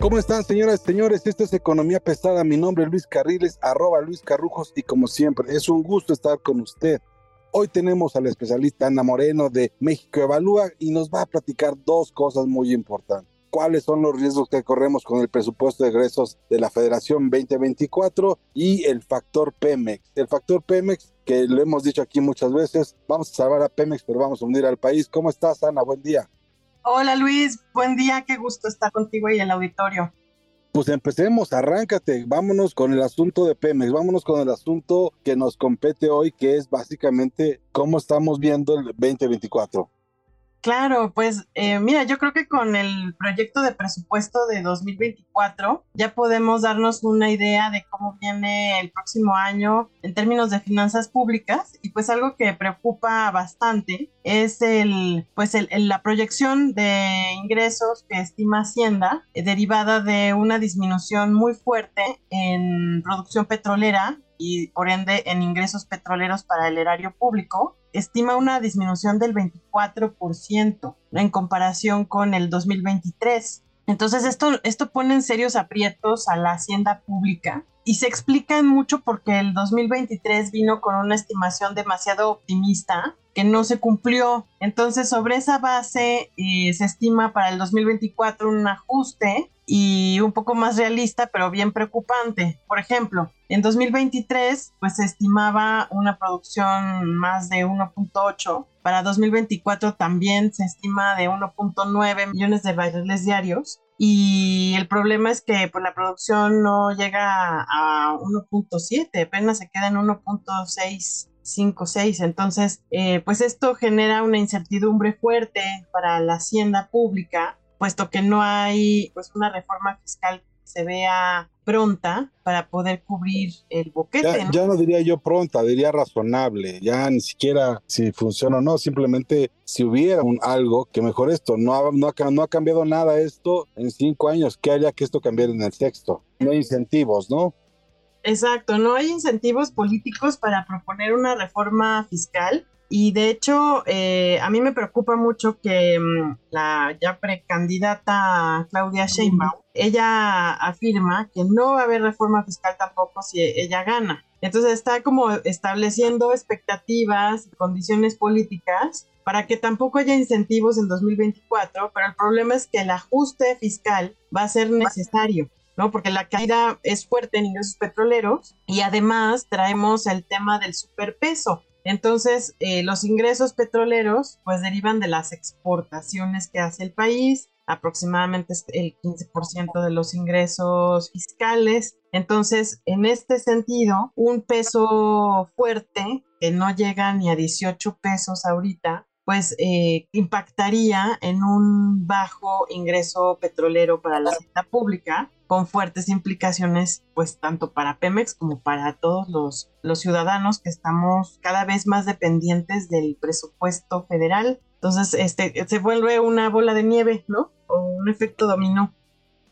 ¿Cómo están, señoras y señores? Esto es Economía Pesada. Mi nombre es Luis Carriles, arroba Luis Carrujos, y como siempre, es un gusto estar con usted. Hoy tenemos al especialista Ana Moreno de México Evalúa y nos va a platicar dos cosas muy importantes. ¿Cuáles son los riesgos que corremos con el presupuesto de egresos de la Federación 2024 y el factor Pemex? El factor Pemex, que lo hemos dicho aquí muchas veces, vamos a salvar a Pemex, pero vamos a hundir al país. ¿Cómo estás, Ana? Buen día. Hola Luis, buen día, qué gusto estar contigo y el auditorio. Pues empecemos, arráncate, vámonos con el asunto de Pemex, vámonos con el asunto que nos compete hoy, que es básicamente cómo estamos viendo el 2024. Claro, pues eh, mira, yo creo que con el proyecto de presupuesto de 2024 ya podemos darnos una idea de cómo viene el próximo año en términos de finanzas públicas y pues algo que preocupa bastante es el pues el, la proyección de ingresos que estima Hacienda eh, derivada de una disminución muy fuerte en producción petrolera y por ende en ingresos petroleros para el erario público estima una disminución del 24% en comparación con el 2023. Entonces esto, esto pone en serios aprietos a la hacienda pública y se explica en mucho porque el 2023 vino con una estimación demasiado optimista que no se cumplió. Entonces sobre esa base eh, se estima para el 2024 un ajuste y un poco más realista, pero bien preocupante. Por ejemplo, en 2023, pues se estimaba una producción más de 1.8. Para 2024 también se estima de 1.9 millones de barriles diarios. Y el problema es que pues, la producción no llega a 1.7, apenas se queda en 1.656. Entonces, eh, pues esto genera una incertidumbre fuerte para la hacienda pública, puesto que no hay pues una reforma fiscal que se vea pronta para poder cubrir el boquete. Ya, ¿no? ya no diría yo pronta, diría razonable, ya ni siquiera si funciona o no, simplemente si hubiera un algo que mejor esto, no ha, no, ha, no ha cambiado nada esto en cinco años, ¿qué haría que esto cambiara en el sexto? No hay incentivos, ¿no? Exacto, no hay incentivos políticos para proponer una reforma fiscal y de hecho eh, a mí me preocupa mucho que mm, la ya precandidata Claudia Sheinbaum, ella afirma que no va a haber reforma fiscal tampoco si ella gana. Entonces está como estableciendo expectativas, condiciones políticas para que tampoco haya incentivos en 2024, pero el problema es que el ajuste fiscal va a ser necesario. ¿no? Porque la caída es fuerte en ingresos petroleros y además traemos el tema del superpeso. Entonces, eh, los ingresos petroleros pues derivan de las exportaciones que hace el país, aproximadamente el 15% de los ingresos fiscales. Entonces, en este sentido, un peso fuerte que no llega ni a 18 pesos ahorita, pues eh, impactaría en un bajo ingreso petrolero para la hacienda pública, con fuertes implicaciones, pues tanto para Pemex como para todos los, los ciudadanos que estamos cada vez más dependientes del presupuesto federal. Entonces, este, se vuelve una bola de nieve, ¿no? O un efecto dominó.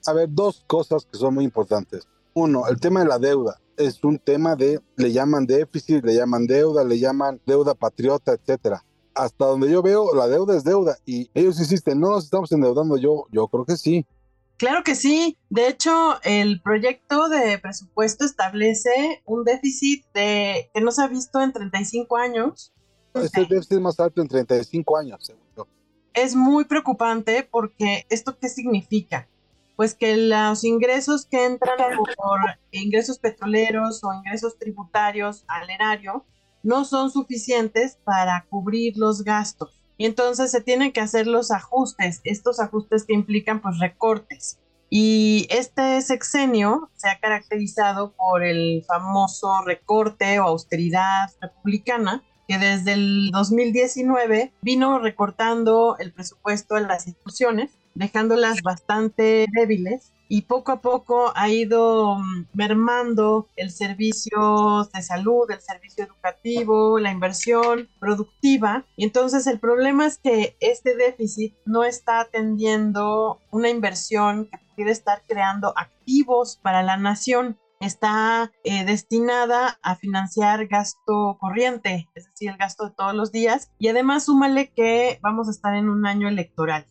A ver, dos cosas que son muy importantes. Uno, el tema de la deuda. Es un tema de, le llaman déficit, le llaman deuda, le llaman deuda patriota, etcétera. Hasta donde yo veo, la deuda es deuda y ellos insisten, no nos estamos endeudando. Yo, yo creo que sí. Claro que sí. De hecho, el proyecto de presupuesto establece un déficit de que no se ha visto en 35 años. Este déficit más alto en 35 años, según yo. Es muy preocupante porque esto qué significa? Pues que los ingresos que entran por ingresos petroleros o ingresos tributarios al erario no son suficientes para cubrir los gastos. Y entonces se tienen que hacer los ajustes, estos ajustes que implican pues recortes. Y este sexenio se ha caracterizado por el famoso recorte o austeridad republicana, que desde el 2019 vino recortando el presupuesto en las instituciones, dejándolas bastante débiles y poco a poco ha ido mm, mermando el servicio de salud, el servicio educativo, la inversión productiva. Y entonces el problema es que este déficit no está atendiendo una inversión que pudiera estar creando activos para la nación está eh, destinada a financiar gasto corriente, es decir, el gasto de todos los días, y además súmale que vamos a estar en un año electoral.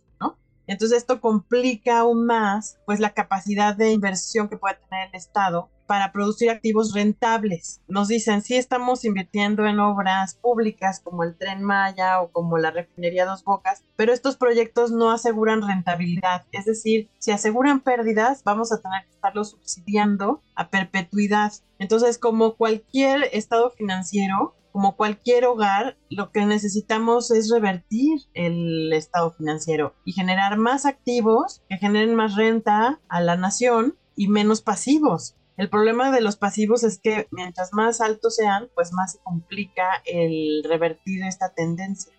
Entonces esto complica aún más pues la capacidad de inversión que puede tener el Estado para producir activos rentables. Nos dicen, sí estamos invirtiendo en obras públicas como el tren Maya o como la refinería Dos Bocas, pero estos proyectos no aseguran rentabilidad. Es decir, si aseguran pérdidas, vamos a tener que estarlos subsidiando a perpetuidad. Entonces, como cualquier estado financiero, como cualquier hogar, lo que necesitamos es revertir el estado financiero y generar más activos que generen más renta a la nación y menos pasivos. El problema de los pasivos es que mientras más altos sean, pues más se complica el revertir esta tendencia.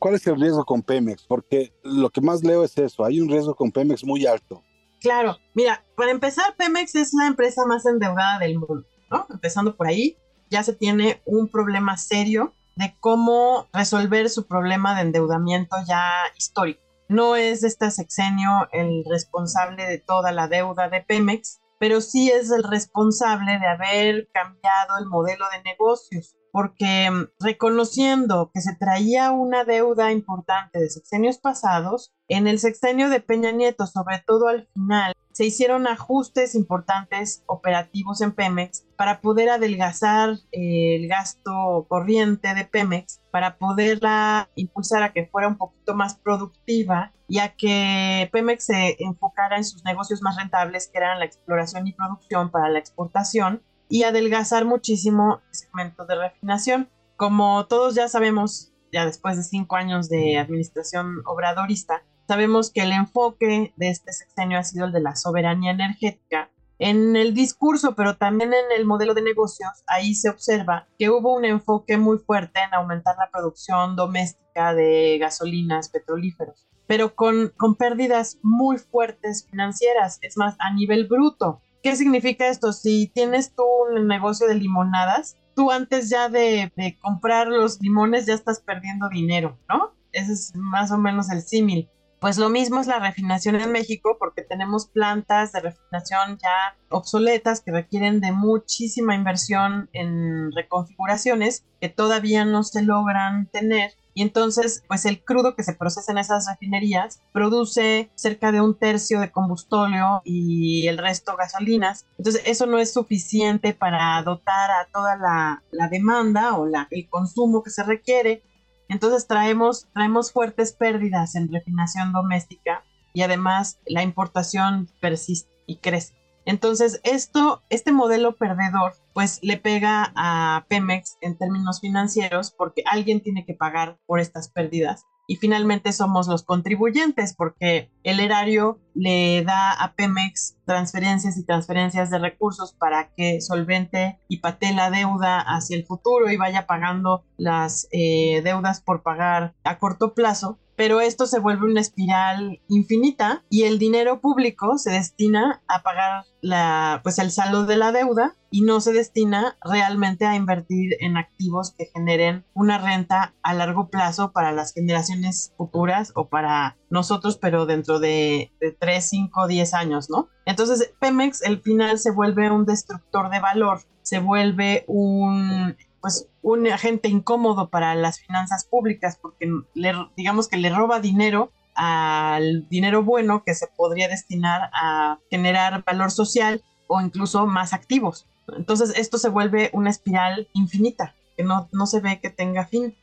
¿Cuál es el riesgo con Pemex? Porque lo que más leo es eso, hay un riesgo con Pemex muy alto. Claro, mira, para empezar, Pemex es la empresa más endeudada del mundo, ¿no? Empezando por ahí, ya se tiene un problema serio de cómo resolver su problema de endeudamiento ya histórico. No es este sexenio el responsable de toda la deuda de Pemex, pero sí es el responsable de haber cambiado el modelo de negocios, porque mm, reconociendo que se traía una deuda importante de sexenios pasados, en el sexenio de Peña Nieto, sobre todo al final, se hicieron ajustes importantes operativos en Pemex para poder adelgazar eh, el gasto corriente de Pemex, para poderla impulsar a que fuera un poquito más productiva y a que Pemex se enfocara en sus negocios más rentables, que eran la exploración y producción para la exportación, y adelgazar muchísimo el segmento de refinación. Como todos ya sabemos, ya después de cinco años de administración obradorista, Sabemos que el enfoque de este sexenio ha sido el de la soberanía energética. En el discurso, pero también en el modelo de negocios, ahí se observa que hubo un enfoque muy fuerte en aumentar la producción doméstica de gasolinas, petrolíferos, pero con, con pérdidas muy fuertes financieras, es más, a nivel bruto. ¿Qué significa esto? Si tienes tú un negocio de limonadas, tú antes ya de, comprar los limones ya estás perdiendo dinero, ¿no? Ese es más o menos el símil. Pues lo mismo es la refinación en México porque tenemos plantas de refinación ya obsoletas que requieren de muchísima inversión en reconfiguraciones que todavía no se logran tener y entonces pues el crudo que se procesa en esas refinerías produce cerca de un tercio de combustóleo y el resto gasolinas. Entonces eso no es suficiente para dotar a toda la, demanda o la, el consumo que se requiere entonces traemos, traemos fuertes pérdidas en refinación doméstica y además la importación persiste y crece. Entonces, esto, este modelo perdedor, pues le pega a Pemex en términos financieros porque alguien tiene que pagar por estas pérdidas. Y finalmente somos los contribuyentes porque el erario le da a Pemex transferencias y transferencias de recursos para que solvente y patee la deuda hacia el futuro y vaya pagando las eh, deudas por pagar a corto plazo pero esto se vuelve una espiral infinita y el dinero público se destina a pagar la, pues el saldo de la deuda y no se destina realmente a invertir en activos que generen una renta a largo plazo para las generaciones futuras o para nosotros, pero dentro de, de 3, 5, 10 años, ¿no? Entonces, Pemex, el final se vuelve un destructor de valor, se vuelve un pues un agente incómodo para las finanzas públicas porque le, digamos que le roba dinero al dinero bueno que se podría destinar a generar valor social o incluso más activos. Entonces esto se vuelve una espiral infinita que no, no se ve que tenga fin.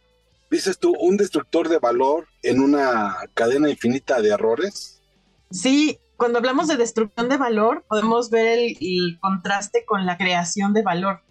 Dices tú, un destructor de valor en una cadena infinita de errores. Sí, cuando hablamos de destrucción de valor, podemos ver el contraste con la creación de valor.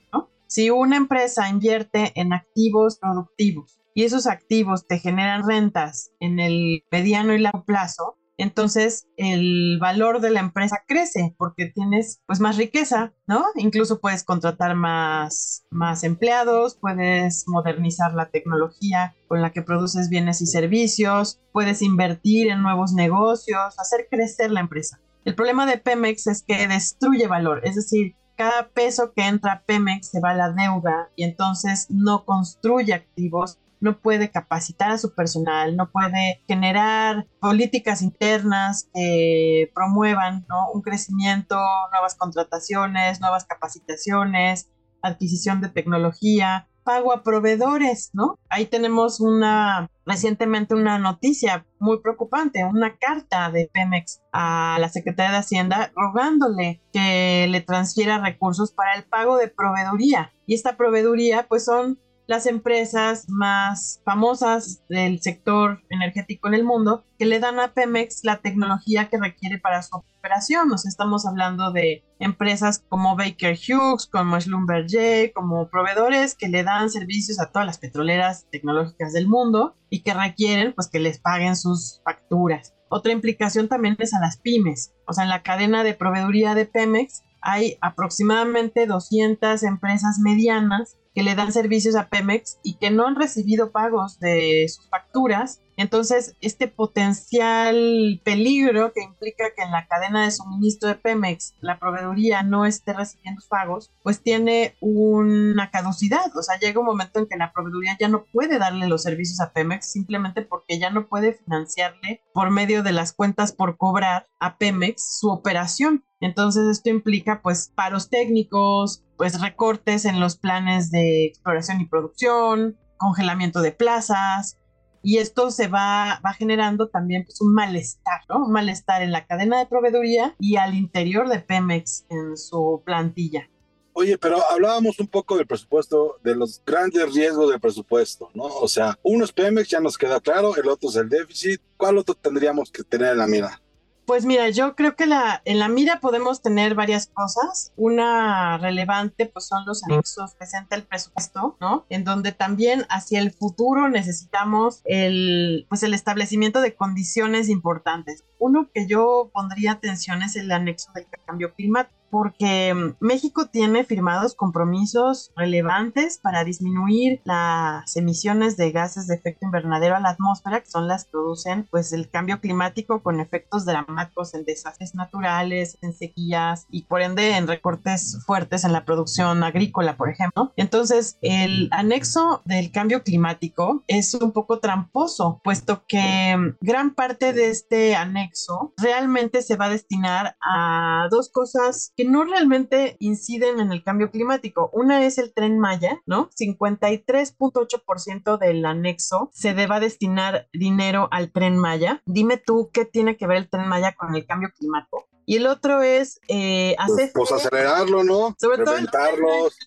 Si una empresa invierte en activos productivos y esos activos te generan rentas en el mediano y largo plazo, entonces el valor de la empresa crece porque tienes pues más riqueza, ¿no? Incluso puedes contratar más, más empleados, puedes modernizar la tecnología con la que produces bienes y servicios, puedes invertir en nuevos negocios, hacer crecer la empresa. El problema de Pemex es que destruye valor, es decir, cada peso que entra a Pemex se va a la deuda y entonces no construye activos no puede capacitar a su personal, no puede generar políticas internas que promuevan un crecimiento, nuevas contrataciones, nuevas capacitaciones, adquisición de tecnología, pago a proveedores, ¿no? Ahí tenemos una recientemente una noticia muy preocupante, una carta de Pemex a la Secretaría de Hacienda rogándole que le transfiera recursos para el pago de proveeduría. Y esta proveeduría pues son las empresas más famosas del sector energético en el mundo que le dan a Pemex la tecnología que requiere para su operación. Nos estamos hablando de empresas como Baker Hughes, como Schlumberger, como proveedores que le dan servicios a todas las petroleras tecnológicas del mundo y que requieren pues que les paguen sus facturas. Otra implicación también es a las pymes. O sea, en la cadena de proveeduría de Pemex hay aproximadamente 200 empresas medianas que le dan servicios a Pemex y que no han recibido pagos de sus facturas. Entonces, este potencial peligro que implica que en la cadena de suministro de Pemex la proveeduría no esté recibiendo pagos, pues tiene una caducidad. O sea, llega un momento en que la proveeduría ya no puede darle los servicios a Pemex simplemente porque ya no puede financiarle por medio de las cuentas por cobrar a Pemex su operación. Entonces, esto implica pues paros técnicos, pues recortes en los planes de exploración y producción, congelamiento de plazas, y esto se va, va generando también pues, un malestar, ¿no? Un malestar en la cadena de proveeduría y al interior de Pemex en su plantilla. Oye, pero hablábamos un poco del presupuesto, de los grandes riesgos del presupuesto, ¿no? O sea, uno es Pemex, ya nos queda claro, el otro es el déficit. ¿Cuál otro tendríamos que tener en la mira? Pues mira, yo creo que la, en la mira podemos tener varias cosas. Una relevante, pues son los anexos que presenta el presupuesto, ¿no? En donde también hacia el futuro necesitamos el, pues el establecimiento de condiciones importantes. Uno que yo pondría atención es el anexo del cambio climático porque mm, México tiene firmados compromisos relevantes para disminuir las emisiones de gases de efecto invernadero a la atmósfera, que son las que producen pues el cambio climático con efectos dramáticos en desastres naturales, en sequías y por ende en recortes fuertes en la producción agrícola, por ejemplo. Entonces, el anexo del cambio climático es un poco tramposo, puesto que mm, gran parte de este anexo realmente se va a destinar a dos cosas que no realmente inciden en el cambio climático. Una es el tren Maya, ¿no? 53.8% del anexo se deba destinar dinero al tren Maya. Dime tú qué tiene que ver el tren Maya con el cambio climático. Y el otro es eh, pues, hacer. Pues, acelerarlo, ¿no? Sobre todo el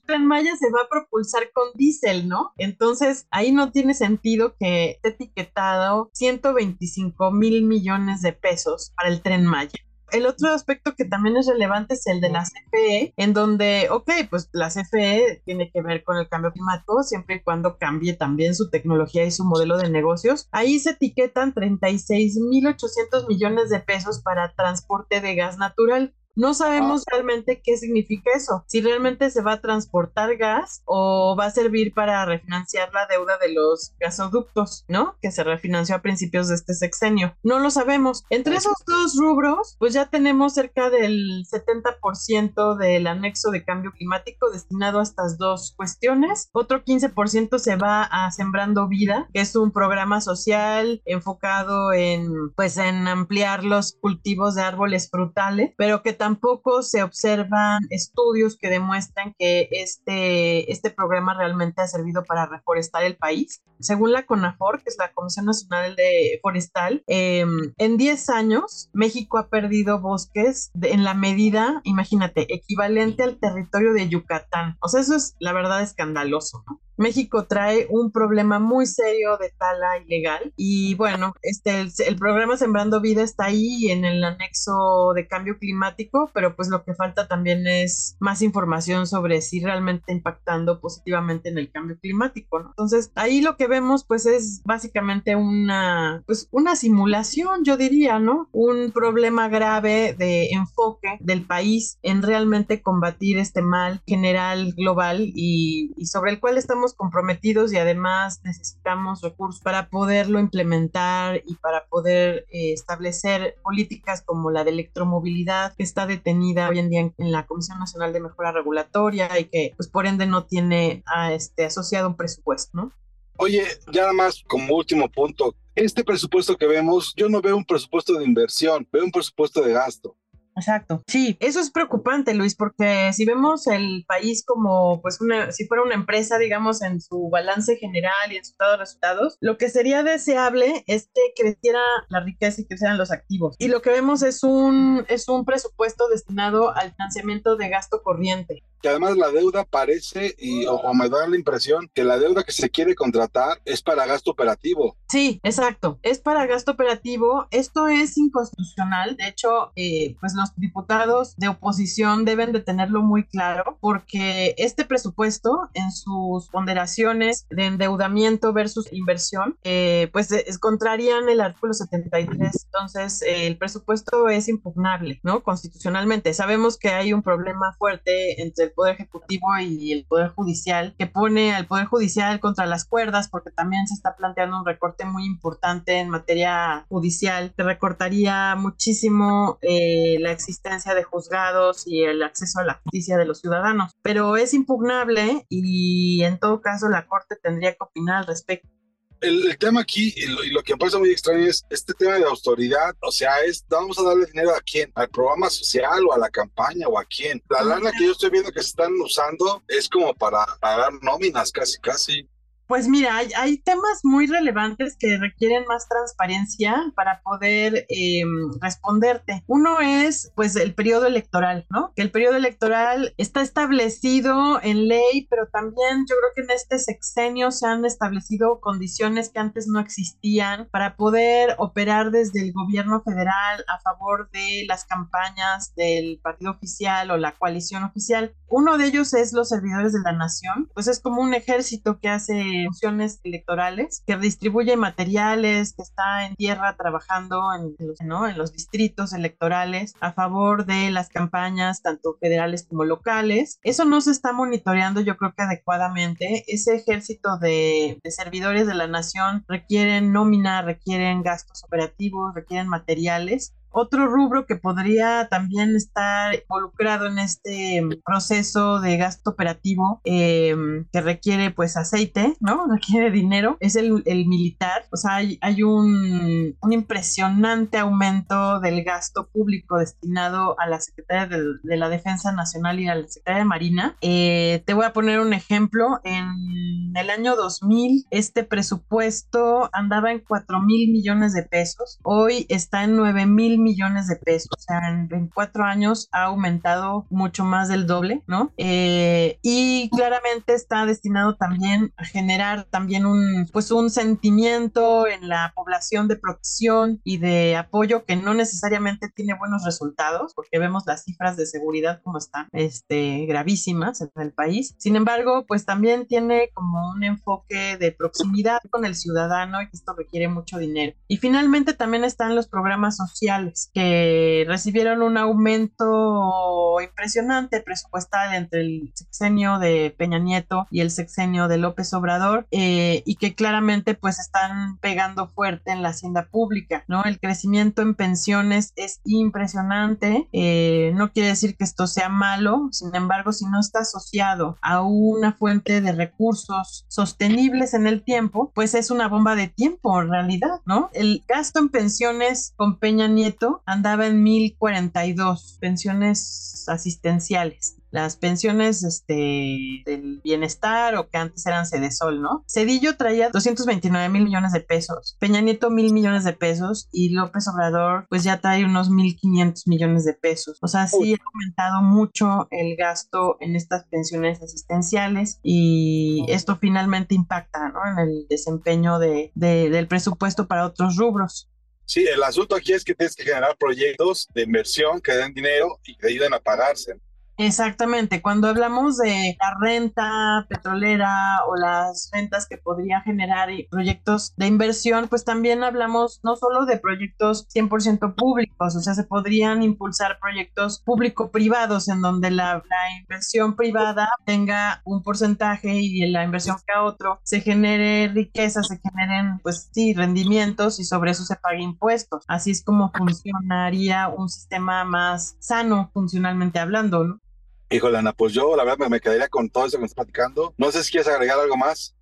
tren, Maya se va a propulsar con diésel, ¿no? Entonces ahí no tiene sentido que esté etiquetado 125 mil millones de pesos para el tren Maya. El otro aspecto que también es relevante es el de la CFE, en donde, ok, pues la CFE tiene que ver con el cambio climático, siempre y cuando cambie también su tecnología y su modelo de negocios. Ahí se etiquetan 36.800 millones de pesos para transporte de gas natural. No sabemos ah. realmente qué significa eso, si realmente se va a transportar gas o va a servir para refinanciar la deuda de los gasoductos, ¿no? Que se refinanció a principios de este sexenio. No lo sabemos. Entre esos dos rubros, pues ya tenemos cerca del 70% del anexo de cambio climático destinado a estas dos cuestiones. Otro 15% se va a Sembrando Vida, que es un programa social enfocado en, pues, en ampliar los cultivos de árboles frutales, pero que también tampoco se observan estudios que demuestran que este, este programa realmente ha servido para reforestar el país. Según la CONAFOR, que es la Comisión Nacional de Forestal, em, en 10 años México ha perdido bosques en la medida, imagínate, equivalente al territorio de Yucatán. O sea, eso es la verdad escandaloso. México trae un problema muy serio de tala ilegal y bueno, este, el, el programa Sembrando Vida está ahí en el anexo de cambio climático, pero pues lo que falta también es más información sobre si realmente impactando positivamente en el cambio climático. Entonces, ahí lo que vemos pues es básicamente una, pues una simulación, yo diría, ¿no? Un problema grave de enfoque del país en realmente combatir este mal general global y, y sobre el cual estamos comprometidos y además necesitamos recursos para poderlo implementar y para poder eh, establecer políticas como la de electromovilidad que está detenida hoy en día en, la Comisión Nacional de Mejora Regulatoria y que pues por ende no tiene este asociado un presupuesto, ¿no? Oye, ya nada más como último punto, este presupuesto que vemos, yo no veo un presupuesto de inversión, veo un presupuesto de gasto. Exacto. Sí, eso es preocupante, Luis, porque si vemos el país como, pues, una, si fuera una empresa, digamos, en su balance general y en su estado de resultados, lo que sería deseable es que creciera la riqueza y crecieran los activos. Y lo que vemos es un, es un presupuesto destinado al financiamiento de gasto corriente que además la deuda parece, y, o, me da la impresión, que la deuda que se quiere contratar es para gasto operativo. Sí, exacto, es para gasto operativo. Esto es inconstitucional. De hecho, eh, pues los diputados de oposición deben de tenerlo muy claro, porque este presupuesto en sus ponderaciones de endeudamiento versus inversión, eh, pues es, contrarían el artículo 73. Entonces, eh, el presupuesto es impugnable, ¿no? Constitucionalmente. Sabemos que hay un problema fuerte entre el Poder Ejecutivo y el Poder Judicial, que pone al Poder Judicial contra las cuerdas, porque también se está planteando un recorte muy importante en materia judicial, que recortaría muchísimo eh, la existencia de juzgados y el acceso a la justicia de los ciudadanos. Pero es impugnable y en todo caso la Corte tendría que opinar al respecto el, tema aquí y lo, que me parece muy extraño es este tema de autoridad, o sea, es vamos a darle dinero a quién, al programa social o a la campaña o a quién. La lana que yo estoy viendo que se están usando es como para pagar nóminas casi, casi. Pues mira, hay, temas muy relevantes que requieren más transparencia para poder em, responderte. Uno es, pues, el periodo electoral, ¿no? Que el periodo electoral está establecido en ley, pero también yo creo que en este sexenio se han establecido condiciones que antes no existían para poder operar desde el gobierno federal a favor de las campañas del partido oficial o la coalición oficial. Uno de ellos es los servidores de la nación, pues es como un ejército que hace funciones electorales, que distribuye materiales, que está en tierra trabajando en los, en los distritos electorales a favor de las campañas tanto federales como locales. Eso no se está monitoreando yo creo que adecuadamente. Ese ejército de, de servidores de la nación requieren nómina, requieren gastos operativos, requieren materiales otro rubro que podría también estar involucrado en este proceso de gasto operativo em, que requiere pues aceite, ¿no? Requiere dinero, es el, militar. O sea, hay, hay un, impresionante aumento del gasto público destinado a la Secretaría de, la Defensa Nacional y a la Secretaría de Marina. Eh, te voy a poner un ejemplo. En el año 2000, este presupuesto andaba en 4 mil millones de pesos. Hoy está en 9 mil millones de pesos, o sea, en, cuatro años ha aumentado mucho más del doble, ¿no? Eh, y claramente está destinado también a generar también un, pues un sentimiento en la población de protección y de apoyo que no necesariamente tiene buenos resultados, porque vemos las cifras de seguridad como están, este, gravísimas en el país. Sin embargo, pues también tiene como un enfoque de proximidad con el ciudadano y esto requiere mucho dinero. Y finalmente también están los programas sociales que recibieron un aumento impresionante presupuestal entre el sexenio de Peña Nieto y el sexenio de López Obrador eh, y que claramente pues están pegando fuerte en la hacienda pública, ¿no? El crecimiento en pensiones es impresionante, eh, no quiere decir que esto sea malo, sin embargo, si no está asociado a una fuente de recursos sostenibles en el tiempo, pues es una bomba de tiempo en realidad, ¿no? El gasto en pensiones con Peña Nieto andaba en 1042 pensiones asistenciales. las pensiones este, del bienestar o que antes eran Cedesol, ¿no? Cedillo traía 229 mil millones de pesos, Peña Nieto mil millones de pesos y López Obrador pues ya trae unos 1.500 millones de pesos. O sea, sí ha aumentado mucho el gasto en estas pensiones asistenciales y esto finalmente impacta ¿no? en el desempeño de, de, del presupuesto para otros rubros. Sí, el asunto aquí es que tienes que generar proyectos de inversión que den dinero y que ayuden a pagarse. Exactamente, cuando hablamos de la renta petrolera o las rentas que podría generar proyectos de inversión, pues también hablamos no solo de proyectos 100% públicos, o sea, se podrían impulsar proyectos público-privados en donde la, la, inversión privada tenga un porcentaje y la inversión que a otro se genere riqueza, se generen, pues sí, rendimientos y sobre eso se pague impuestos. Así es como funcionaría un sistema más sano funcionalmente hablando, ¿no? Híjole, Ana, pues yo la verdad me, quedaría con todo eso que estás platicando. No sé si quieres agregar algo más.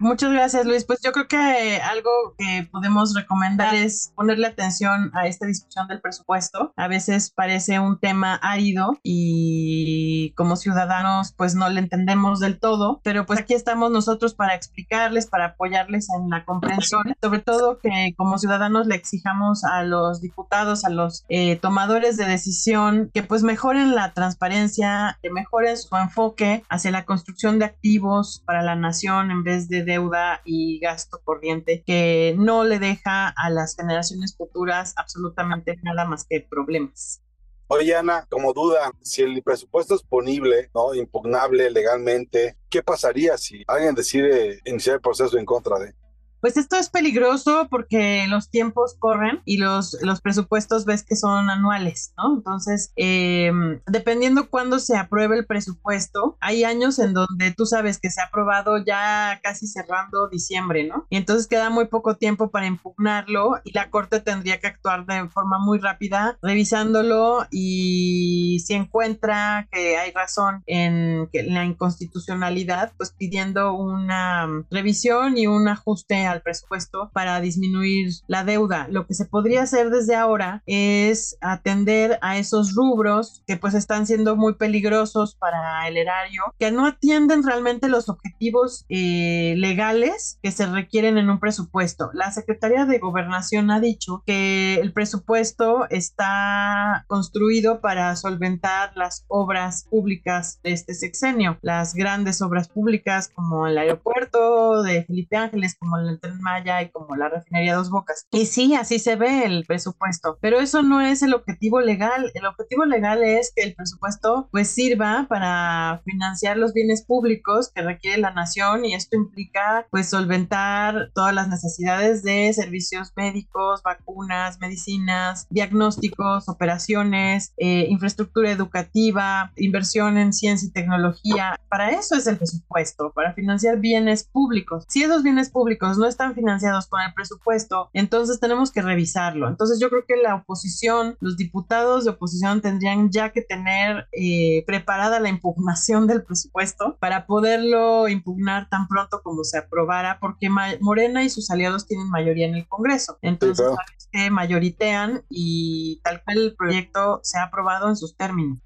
Muchas gracias, Luis. Pues yo creo que algo que podemos recomendar es ponerle atención a esta discusión del presupuesto. A veces parece un tema árido y como ciudadanos pues no le entendemos del todo, pero pues aquí estamos nosotros para explicarles, para apoyarles en la comprensión, sobre todo que como ciudadanos le exijamos a los diputados, a los eh, tomadores de decisión que pues mejoren la transparencia, que mejoren su enfoque hacia la construcción de activos para la nación en vez de deuda y gasto corriente que no le deja a las generaciones futuras absolutamente nada más que problemas. Oye, Ana, como duda, si el presupuesto es ponible, ¿no? impugnable legalmente, ¿qué pasaría si alguien decide iniciar el proceso en contra de? Pues esto es peligroso porque los tiempos corren y los, los presupuestos ves que son anuales, ¿no? Entonces, em, dependiendo cuándo se apruebe el presupuesto, hay años en donde tú sabes que se ha aprobado ya casi cerrando diciembre, ¿no? Y entonces queda muy poco tiempo para impugnarlo y la Corte tendría que actuar de forma muy rápida, revisándolo y si encuentra que hay razón en la inconstitucionalidad, pues pidiendo una revisión y un ajuste al presupuesto para disminuir la deuda. Lo que se podría hacer desde ahora es atender a esos rubros que pues están siendo muy peligrosos para el erario, que no atienden realmente los objetivos eh, legales que se requieren en un presupuesto. La Secretaría de Gobernación ha dicho que el presupuesto está construido para solventar las obras públicas de este sexenio, las grandes obras públicas como el aeropuerto de Felipe Ángeles, como el Maya y como la refinería Dos Bocas. Y sí, así se ve el presupuesto, pero eso no es el objetivo legal. El objetivo legal es que el presupuesto pues sirva para financiar los bienes públicos que requiere la nación y esto implica pues solventar todas las necesidades de servicios médicos, vacunas, medicinas, diagnósticos, operaciones, eh, infraestructura educativa, inversión en ciencia y tecnología. Para eso es el presupuesto, para financiar bienes públicos. Si esos bienes públicos no están financiados con el presupuesto, entonces tenemos que revisarlo. Entonces yo creo que la oposición, los diputados de oposición tendrían ya que tener eh, preparada la impugnación del presupuesto para poderlo impugnar tan pronto como se aprobara, porque Morena y sus aliados tienen mayoría en el Congreso. Entonces, que mayoritean y tal cual el proyecto se ha aprobado en sus términos.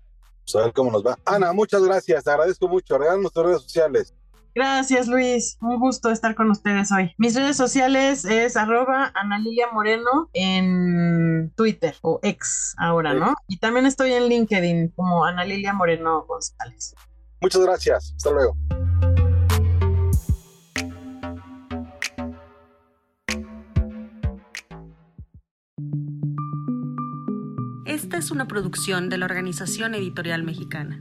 Pues a ver cómo nos va. Ana, muchas gracias, te agradezco mucho. Regálanos tus redes sociales. Gracias, Luis. Un gusto estar con ustedes hoy. Mis redes sociales es arroba Analilia Moreno en Twitter o ex ahora, ¿no? Y también estoy en LinkedIn como Analilia Moreno González. Muchas gracias. Hasta luego. Esta es una producción de la Organización Editorial Mexicana.